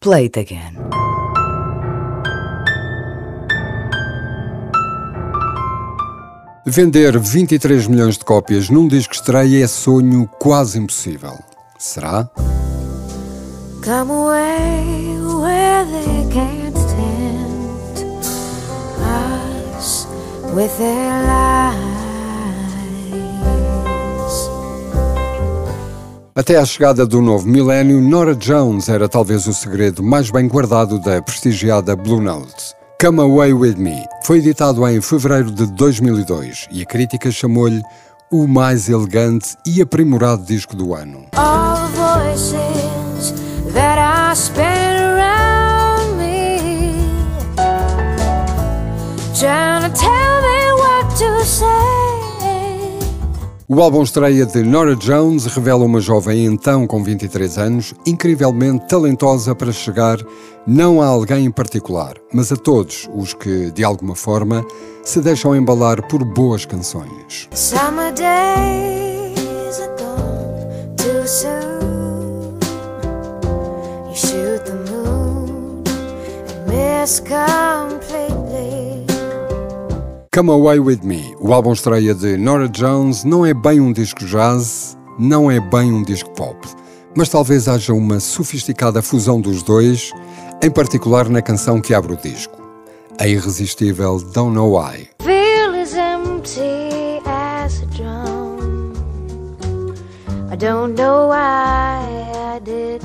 Play it again. Vender 23 milhões de cópias num disco estreia é sonho quase impossível. Será? Come away where they can't tempt us with their lies. Até à chegada do novo milénio, Nora Jones era talvez o segredo mais bem guardado da prestigiada Blue Note. Come Away With Me foi editado em fevereiro de 2002 e a crítica chamou-lhe o mais elegante e aprimorado disco do ano. Trying to tell me what to say. O álbum estreia de Nora Jones revela uma jovem então com 23 anos, incrivelmente talentosa para chegar não a alguém em particular, mas a todos os que, de alguma forma, se deixam embalar por boas canções. Days Come Away With Me, o álbum estreia de Nora Jones, não é bem um disco jazz, não é bem um disco pop, mas talvez haja uma sofisticada fusão dos dois, em particular na canção que abre o disco, a irresistível Don't Know Why. Feel as empty as a drum. I don't know why I did